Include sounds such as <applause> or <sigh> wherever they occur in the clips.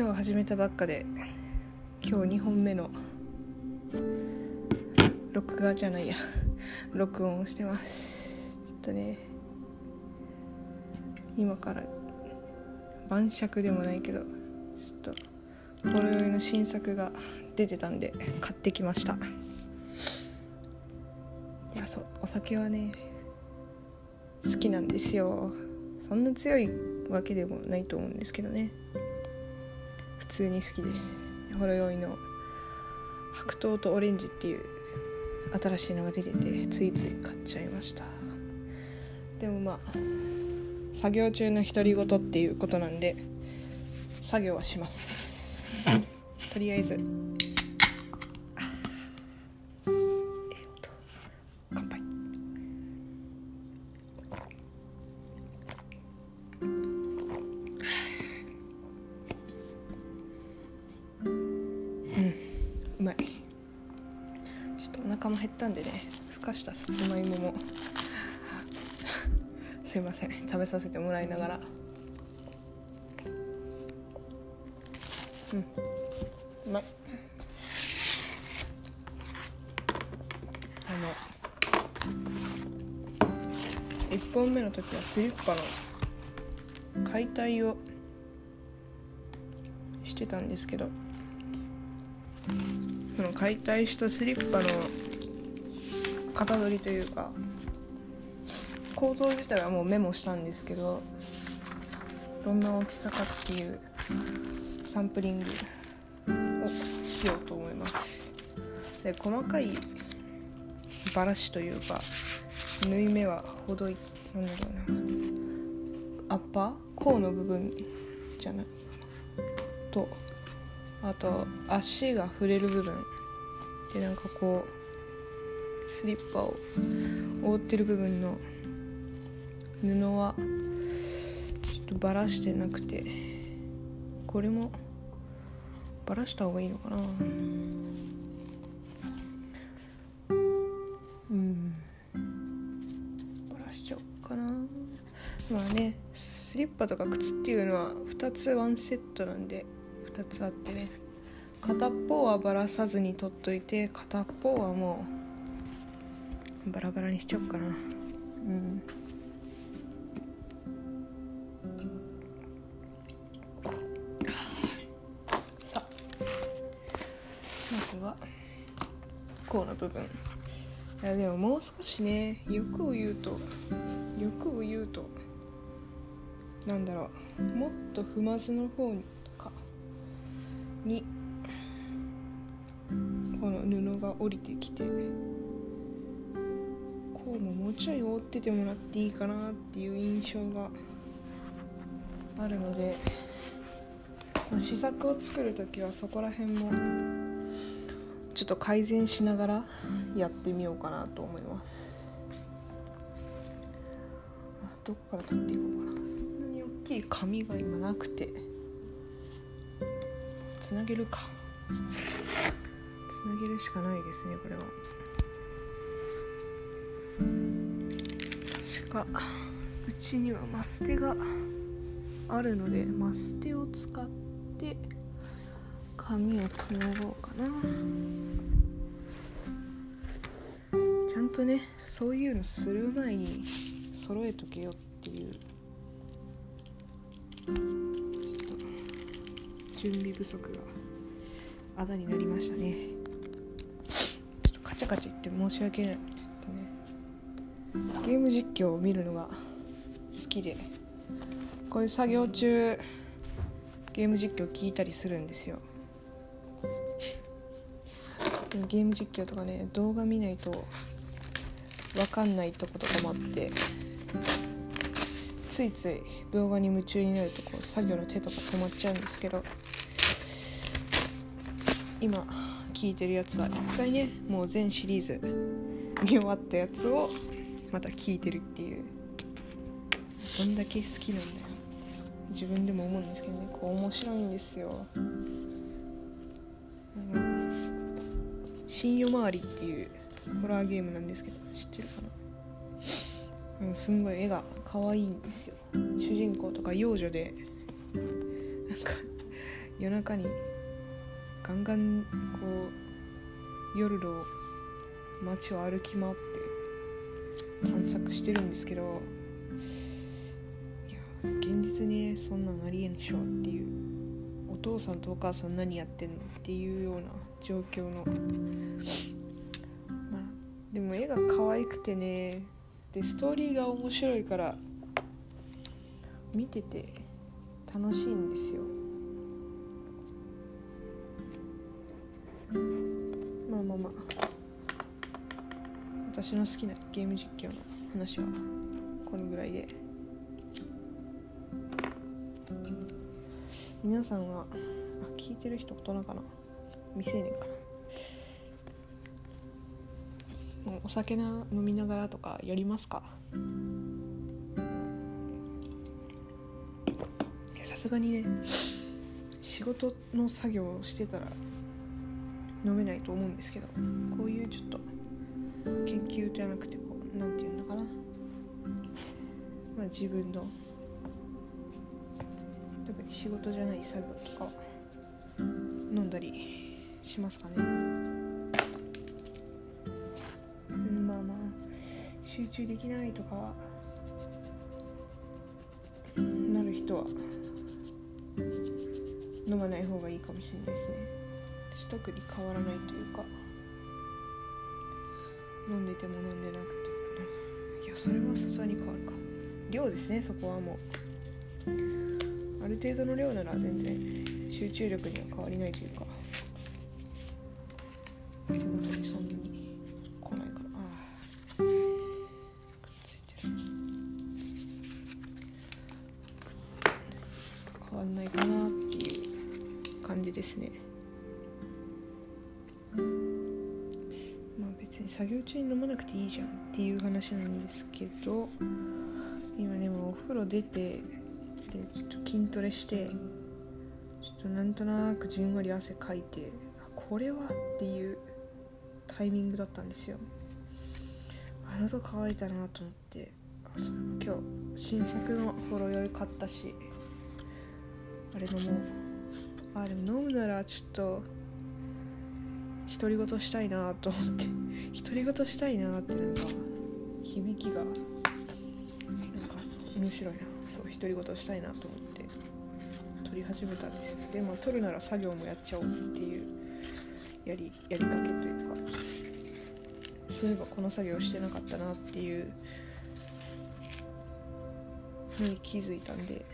今日始めたばっかで今日2本目の録画じゃないや録音をしてます。ちょっとね今から晩酌でもないけどちょっとほろ酔いの新作が出てたんで買ってきました。いやそうお酒はね好きなんですよ。そんな強いわけでもないと思うんですけどね。通に好きです。ほろ酔いの白桃とオレンジっていう新しいのが出ててついつい買っちゃいました。でもまあ作業中の独り言っていうことなんで作業はします。<laughs> とりあえずした。さつまいもも。<laughs> すいません。食べさせてもらいながら。うん。うまい。あの1本目の時はスリッパの解体をしてたんですけどその解体したスリッパの型取りというか構造自体はもうメモしたんですけどどんな大きさかっていうサンプリングをしようと思います。で細かいバラシというか縫い目はほどいなんだろうな。アッパー？甲の部分じゃない？とあと足が触れる部分。でなんかこうスリッパを覆ってる部分の布はちょっとバラしてなくてこれもバラした方がいいのかな。うん。バラしちゃおうかな。まあねスリッパとか靴っていうのは2つワンセットなんで2つあってね。片っぽはバラさずに取っといて片っぽはもうバラバラにしちゃおうかな。うん。さあまずは甲の部分。いやでももう少しね欲を言うと欲を言うとなんだろうもっと踏まずの方にとかにこの布が降りてきてこうももうちょい覆っててもらっていいかなっていう印象があるので、まあ試作を作る時はそこら辺もちょっと改善しながらやってみようかなと思います。どこから取っていこうかな。そんなに大きい紙が今なくて。つなげるか。つなげるしかないですねこれは。かうちにはマステがあるのでマステを使って紙をつなごうかな。ちゃんとねそういうのする前に揃えとけよっていう。ちょっと準備不足があだになりましたね。ちょっとカチャカチャ言って申し訳ない。ゲーム実況を見るのが好きでこういう作業中ゲーム実況聞いたりするんですよ。ゲーム実況とかね動画見ないと分かんないとことかもあってついつい動画に夢中になるとこう作業の手とか止まっちゃうんですけど今聞いてるやつは一回ねもう全シリーズ見終わったやつをまた聞いてるっていう。どんだけ好きなんだよ。自分でも思うんですけどね。こう面白いんですよ。あの新夜回りっていうホラーゲームなんですけど。知ってるかな？うんすんごい絵が可愛いんですよ。主人公とか幼女で。なんか夜中にガンガンこう夜の街を歩き回って探索してるんですけどいや現実にねそんなんありえんでしょうっていうお父さんとお母さん何やってんのっていうような状況の。まあでも絵が可愛くてねでストーリーが面白いから見てて楽しいんですよ。まあまあまあ。私の好きなゲーム実況の話はこのぐらいで。皆さんはあ聞いてる人大人かな？未成年かな？もうお酒な飲みながらとかやりますか？さすがにね仕事の作業をしてたら飲めないと思うんですけどこういうちょっと研究じゃなくてこうなんていうのかな。まあ自分の。特に仕事じゃない作業とか飲んだりしますかね。うんまあまあ集中できないとかなる人は飲まない方がいいかもしれないですね。私特に変わらないというか。飲んでても飲んでなくて。いやそれはさすがに変わるか。量ですねそこはもう。ある程度の量なら全然集中力には変わりないというか。話なんですけど今ねもうお風呂出てでちょっと筋トレしてちょっとなんとなくじんわり汗かいてこれはっていうタイミングだったんですよ。あ喉乾いたなと思って今日新作のほろ酔い買ったしあれ飲もう。あでも飲むならちょっと独り言したいなと思って独り言したいなってなんか響きがなんか面白いな。そう独り言したいなと思って。撮り始めたんですよ。でも撮るなら作業もやっちゃおうっていうやりやりかけというか。そういえばこの作業してなかったなっていうのに気づいたんで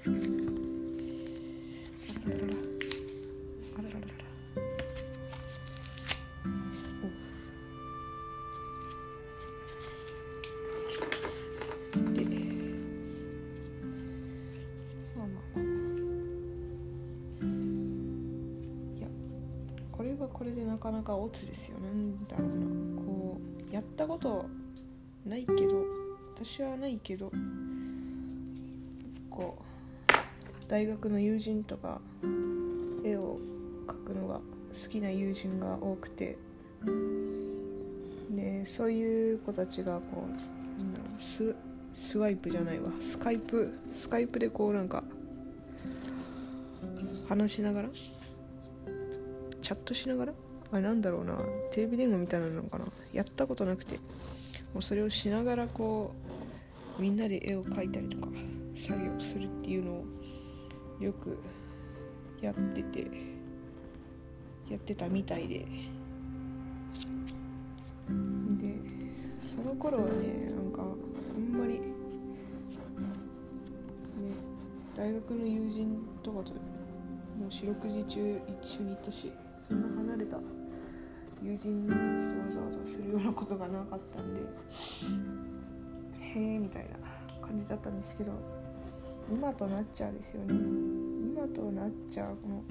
これはこれでなかなかオツですよなんだろうな。こうやったことないけど私はないけどこう大学の友人とか絵を描くのが好きな友人が多くてでそういう子たちがこうススワイプじゃないわ。スカイプスカイプでこうなんか話しながらチャットしながら？あれなんだろうな。テレビ電話みたいなのかな。やったことなくて。もうそれをしながらこうみんなで絵を描いたりとか作業するっていうのをよくやっててやってたみたいで。でその頃はねなんかあんまりね大学の友人とかともう四六時中一緒に行ったし。そんな離れた友人たちとわざわざするようなことがなかったんでへえみたいな感じだったんですけど今となっちゃうですよね。今となっちゃうこのなん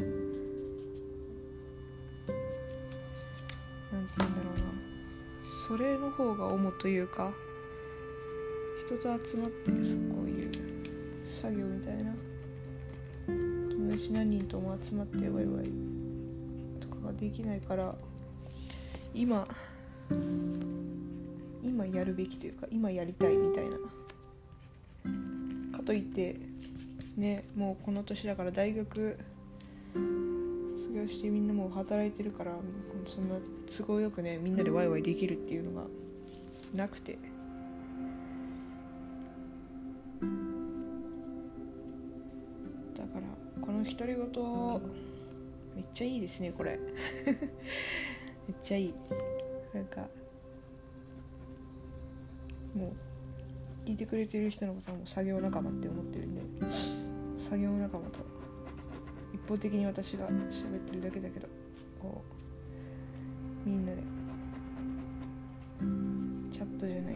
て言うんだろうな。それの方が主というか人と集まってさこういう作業みたいな。友達何人とも集まってワイワイができないから今今やるべきというか今やりたいみたいな。かといってねもうこの年だから大学卒業してみんなもう働いてるからそんな都合よくねみんなでワイワイできるっていうのがなくて。だからこの独り言めっちゃいいですねこれ。<laughs> めっちゃいい。なんかもう聞いてくれてる人のことはもう作業仲間って思ってるんで作業仲間と一方的に私が喋ってるだけだけどこうみんなでチャットじゃない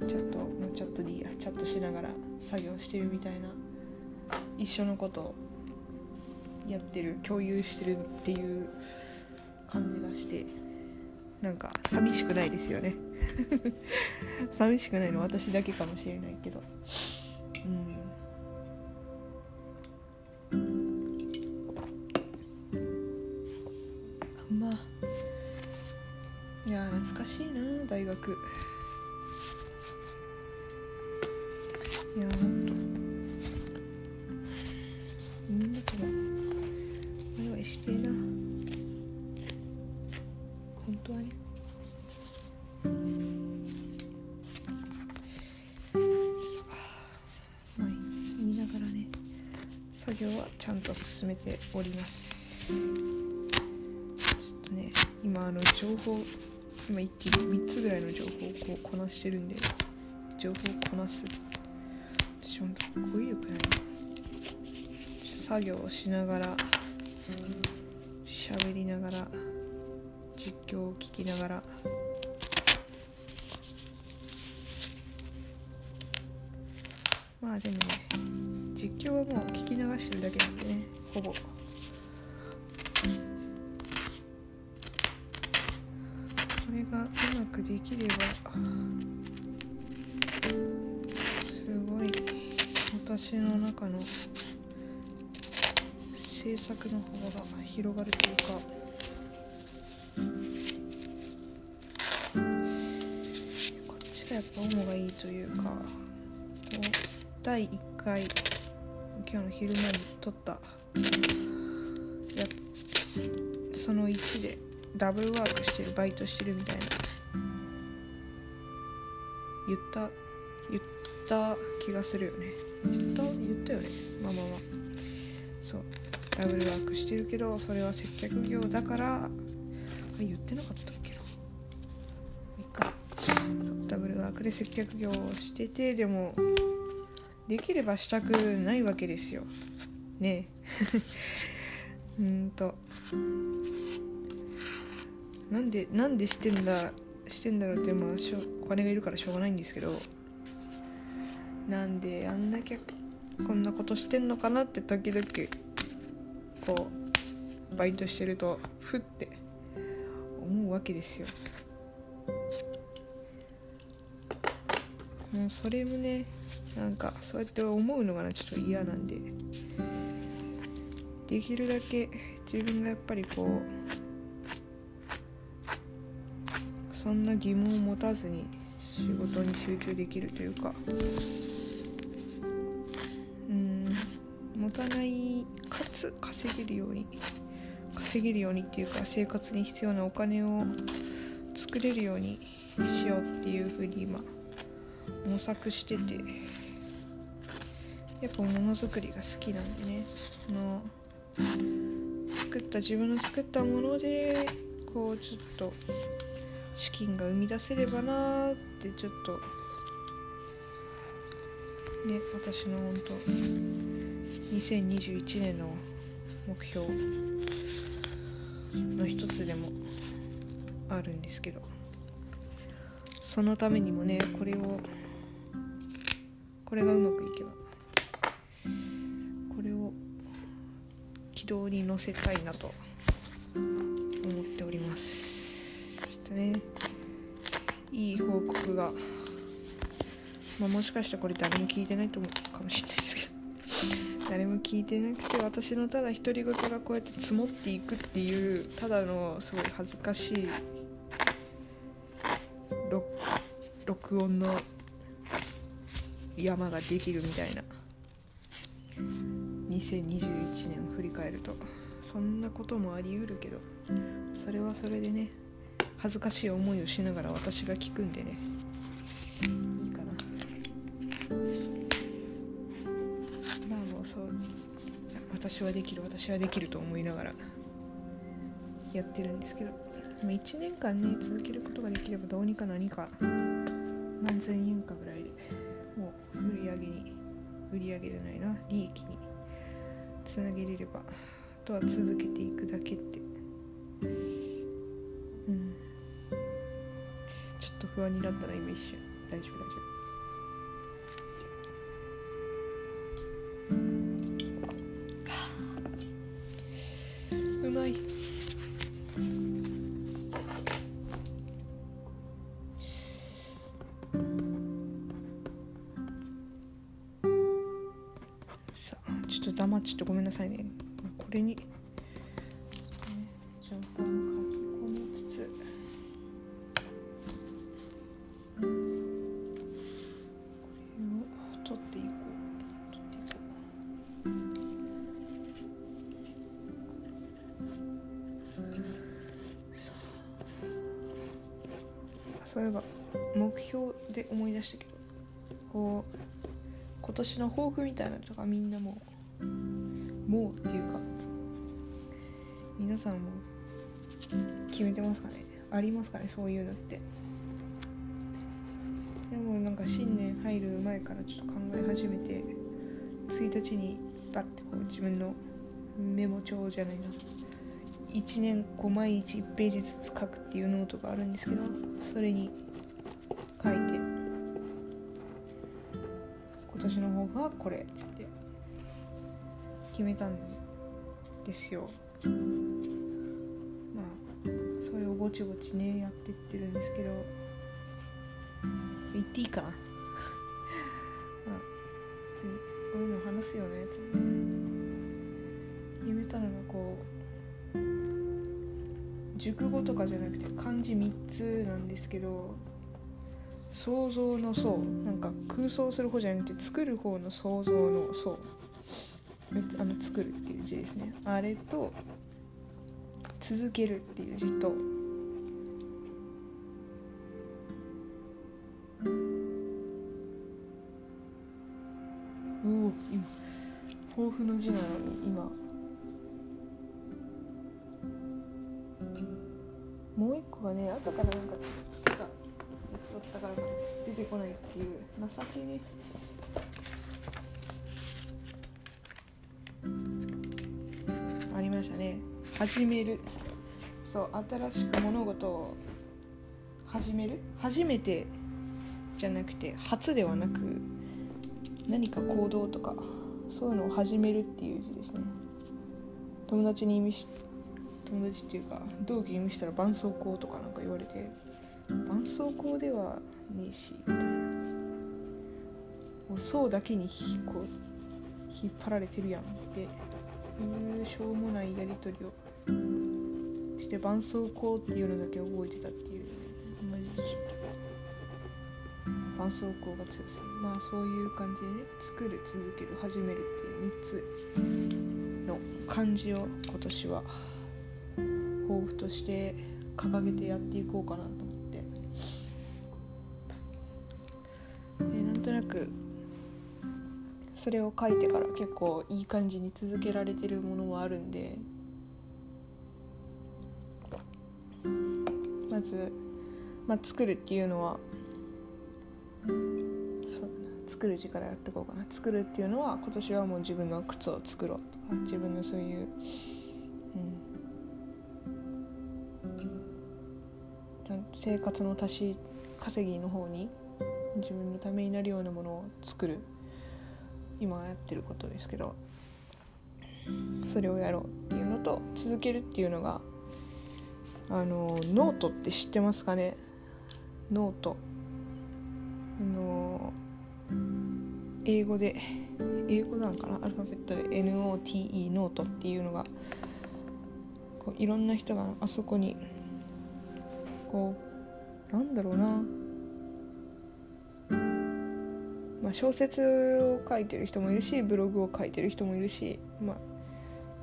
チャットもうチャットでいいやチャットしながら作業してるみたいな一緒のことをやってる共有してるっていう感じがしてなんか寂しくないですよね。<laughs> 寂しくないの私だけかもしれないけど。うん。まあいや懐かしいな大学。おります。ちょっとね今あの情報今一気に3つぐらいの情報をこうこなしてるんで情報をこなす。私ほんと語彙力ない作業をしながら喋りながら実況を聞きながら。まあでもね実況はもう聞き流してるだけなんでねほぼ。の幅が広がるというか。こっちがやっぱ主がいいというかこう第1回今日の昼間に撮ったやその1でダブルワークしてるバイトしてるみたいな言った言った気がするよね。言った？言ったよねまあまあまあダブルワークしてるけどそれは接客業だから言ってなかったっけな。いいか。ダブルワークで接客業をしててでもできればしたくないわけですよ。ね。え <laughs> うんと。なんでなんでしてんだしてんだろうってまあしょお金がいるからしょうがないんですけど。なんでやんなきゃこんなことしてんのかなって時々こうバイトしてるとふって思うわけですよ。もうそれもねなんかそうやって思うのがちょっと嫌なんで。できるだけ自分がやっぱりこうそんな疑問を持たずに仕事に集中できるというか。うん持たない稼げるように稼げるようにっていうか生活に必要なお金を作れるようにしようっていうふうに今模索してて。やっぱものづくりが好きなんでね。の作った自分の作ったものでこうちょっと資金が生み出せればなーってちょっと。ね私の本当2021年の目標の一つでもあるんですけどそのためにもねこれをこれがうまくいけばこれを軌道に乗せたいなと思っております。ちょっとねいい報告が、まあ、もしかしたらこれ誰も聞いてないと思うかもしれない。誰も聞いてなくて私のただ独り言がこうやって積もっていくっていうただのすごい恥ずかしい録音の山ができるみたいな。2021年を振り返ると。そんなこともあり得るけど。それはそれでね恥ずかしい思いをしながら私が聞くんでね。そう。私はできる私はできると思いながらやってるんですけど1年間ね続けることができればどうにか何か何千円かぐらいでもう売り上げに売り上げじゃないな利益につなげれればあとは続けていくだけって。うん。ちょっと不安になったな今一瞬。大丈夫大丈夫。黙っちゃってごめんなさいね。これに。情報を書き込みつつ。これを取っていこう。取っていこう。さあ。そういえば目標で思い出したけど。こう今年の抱負みたいなのとかみんなもうもうっていうか皆さんも決めてますかね？ありますかね？そういうのって。でもなんか新年入る前からちょっと考え始めて1日にバッてこう自分のメモ帳じゃないな。1年こう毎日1ページずつ書くっていうノートがあるんですけどそれに書いて今年の抱負はこれ。って決めたんですよ。まあそれをぼちぼちねやってってるんですけど。言っていいかな。<laughs> まあ次こういうの話すよね。つって。決めたのがこう熟語とかじゃなくて漢字3つなんですけど。想像の想。なんか空想する方じゃなくて作る方の想像の想。あの作るっていう字ですね。あれと続けるっていう字とおお今抱負の字なのに今。もう一個がね後からなんかつけたやつだったから出てこないっていう情けね。始める。そう新しく物事を始める？初めてじゃなくて初ではなく何か行動とかそういうのを始めるっていう字ですね。友達に見し友達っていうか同期に見したら絆創膏とかなんか言われて絆創膏ではねえしみたいなもうだけにこう引っ張られてるやんって。いうしょうもないやり取りを。して絆創膏っていうのだけ覚えてたっていうマジで絆創膏が強すぎる。まあそういう感じでね作る続ける始めるっていう3つの漢字を今年は抱負として掲げてやっていこうかなと思って。でなんとなくそれを書いてから結構いい感じに続けられてるものもあるんでまず、まあ、作るっていうのは作る字からやっていこうかな。作るっていうのは今年はもう自分の靴を作ろうと。か自分のそういう、うん、生活の足し稼ぎの方に自分のためになるようなものを作る。今やってることですけどそれをやろうっていうのと続けるっていうのがあのノートって知ってますかね？ note。あの英語で英語なんかな？アルファベットで。NOTE ノートっていうのがこういろんな人があそこにこうなんだろうな。まあ、小説を書いてる人もいるしブログを書いてる人もいるし、まあ、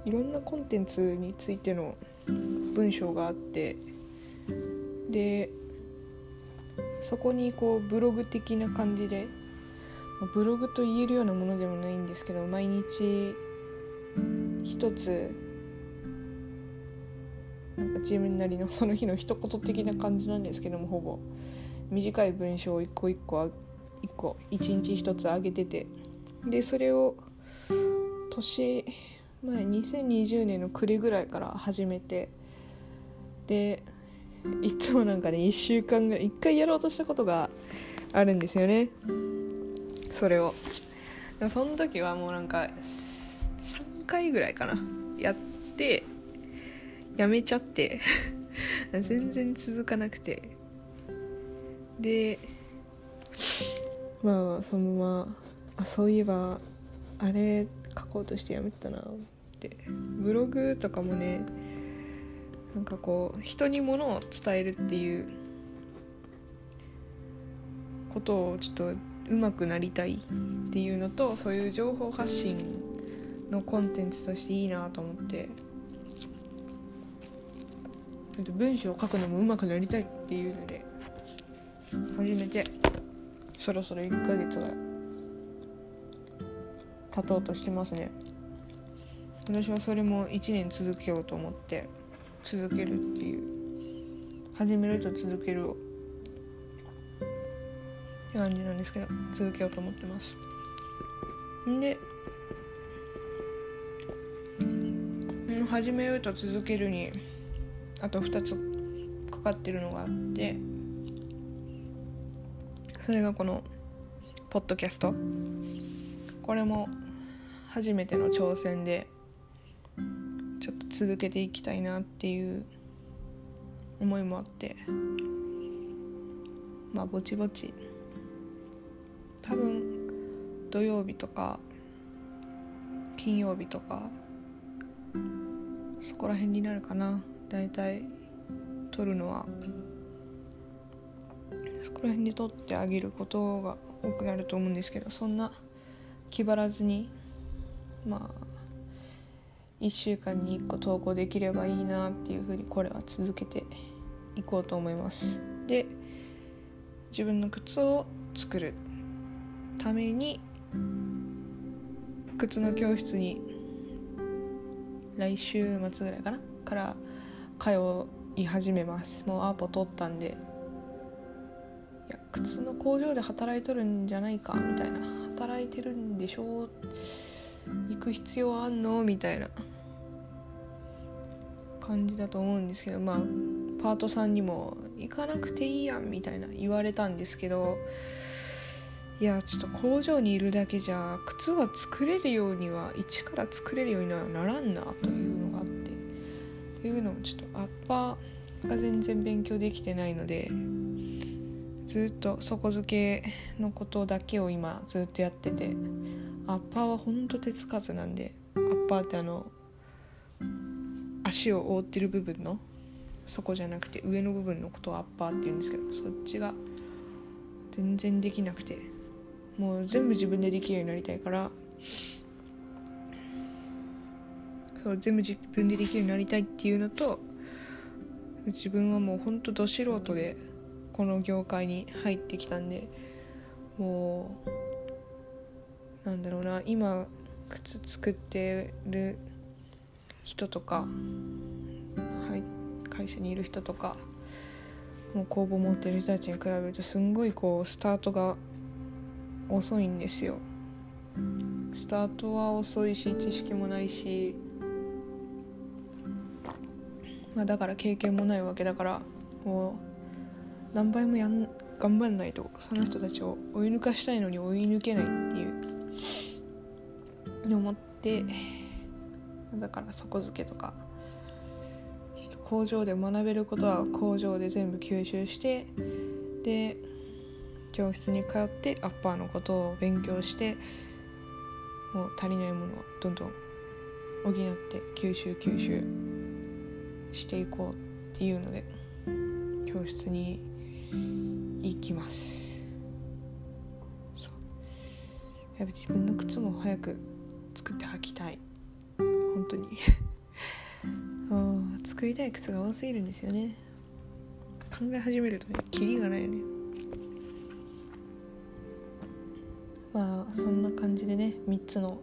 いろんなコンテンツについての文章があってでそこにこうブログ的な感じでブログと言えるようなものでもないんですけど毎日一つなんか自分なりのその日の一言的な感じなんですけどもほぼ。短い文章を一個一個一個一日一つ上げてて。でそれを年前2020年の暮れぐらいから始めてでいつもなんかね1週間ぐらい1回やろうとしたことがあるんですよね。それを。でもその時はもうなんか3回ぐらいかな。やってやめちゃって。<laughs> 全然続かなくて。でまあそのままあそういえばあれ書こうとしてやめてたなって。ブログとかもねなんかこう人にものを伝えるっていうことをちょっとうまくなりたいっていうのとそういう情報発信のコンテンツとしていいなと思って。文章を書くのもうまくなりたいっていうので始めてそろそろ1ヶ月が経とうとしてますね。私はそれも1年続けようと思って。続けるっていう。始めると続けるをって感じなんですけど続けようと思ってます。んで始めると続けるにあと2つかかってるのがあってそれがこのポッドキャスト。これも初めての挑戦で続けていきたいなっていう思いもあってまあぼちぼち多分土曜日とか金曜日とかそこら辺になるかな。大体撮るのはそこら辺に撮ってあげることが多くなると思うんですけどそんな気張らずにまあ1週間に1個投稿できればいいなっていうふうにこれは続けていこうと思います。で自分の靴を作るために靴の教室に来週末ぐらいかなから通い始めます。もうアポ取ったんでいや靴の工場で働いとるんじゃないかみたいな。働いてるんでしょう行く必要あんの？みたいな感じだと思うんですけどまあパートさんにも行かなくていいやんみたいな言われたんですけどいやちょっと工場にいるだけじゃ靴は作れるようには一から作れるようにはならんなというのがあってっていうのもちょっとアッパーが全然勉強できてないのでずっと底付けのことだけを今ずっとやっててアッパーはほんと手つかずなんでアッパーってあの足を覆ってる部分の底じゃなくて上の部分のことをアッパーって言うんですけどそっちが全然できなくてもう全部自分でできるようになりたいからそう全部自分でできるようになりたいっていうのと自分はもうほんとど素人でこの業界に入ってきたんでもうなんだろうな今靴作ってる人とか、はい、会社にいる人とかもう工房持ってる人たちに比べるとすんごいこうスタートが遅いんですよ。スタートは遅いし知識もないし、まあ、だから経験もないわけだからもう何倍もやん頑張んないとその人たちを追い抜かしたいのに追い抜けないっていう。思ってだから底付けとか工場で学べることは工場で全部吸収してで教室に通ってアッパーのことを勉強してもう足りないものはどんどん補って吸収吸収していこうっていうので教室に行きます。そう。やっぱ自分の靴も早く作って履きたい。本当に。<laughs> 作りたい靴が多すぎるんですよね。考え始めるとねキリがないよね。まあそんな感じでね3つの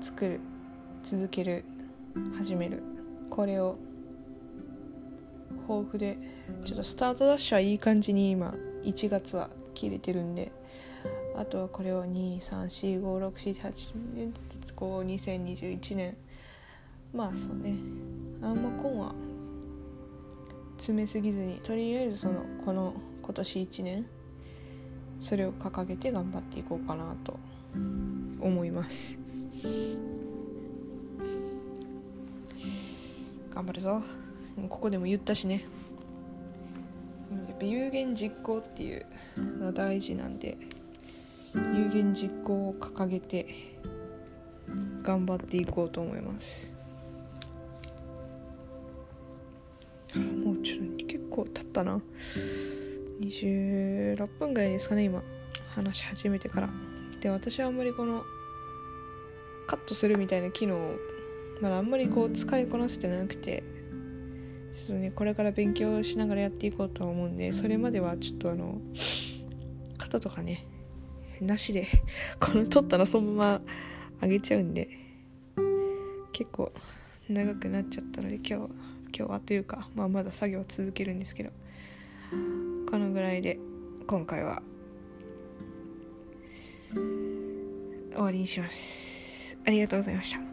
作る続ける始める。これを豊富でちょっとスタートダッシュはいい感じに今1月は切れてるんであとはこれを2345678年こう2021年。まあそうね。あんま今は詰めすぎずにとりあえずそのこの今年1年それを掲げて頑張っていこうかなと思います。頑張るぞ。ここでも言ったしね。やっぱ有言実行っていうのは大事なんで。有言実行を掲げて頑張っていこうと思います。もうちょっと結構経ったな。26分ぐらいですかね今。話し始めてから。で私はあんまりこのカットするみたいな機能をまだあんまりこう使いこなせてなくてちょっとねこれから勉強しながらやっていこうとは思うんでそれまではちょっとあの型とかねなしでこの撮ったらそのままあげちゃうんで。結構長くなっちゃったので今日今日はというか、まあ、まだ作業は続けるんですけど。このぐらいで今回は終わりにします。ありがとうございました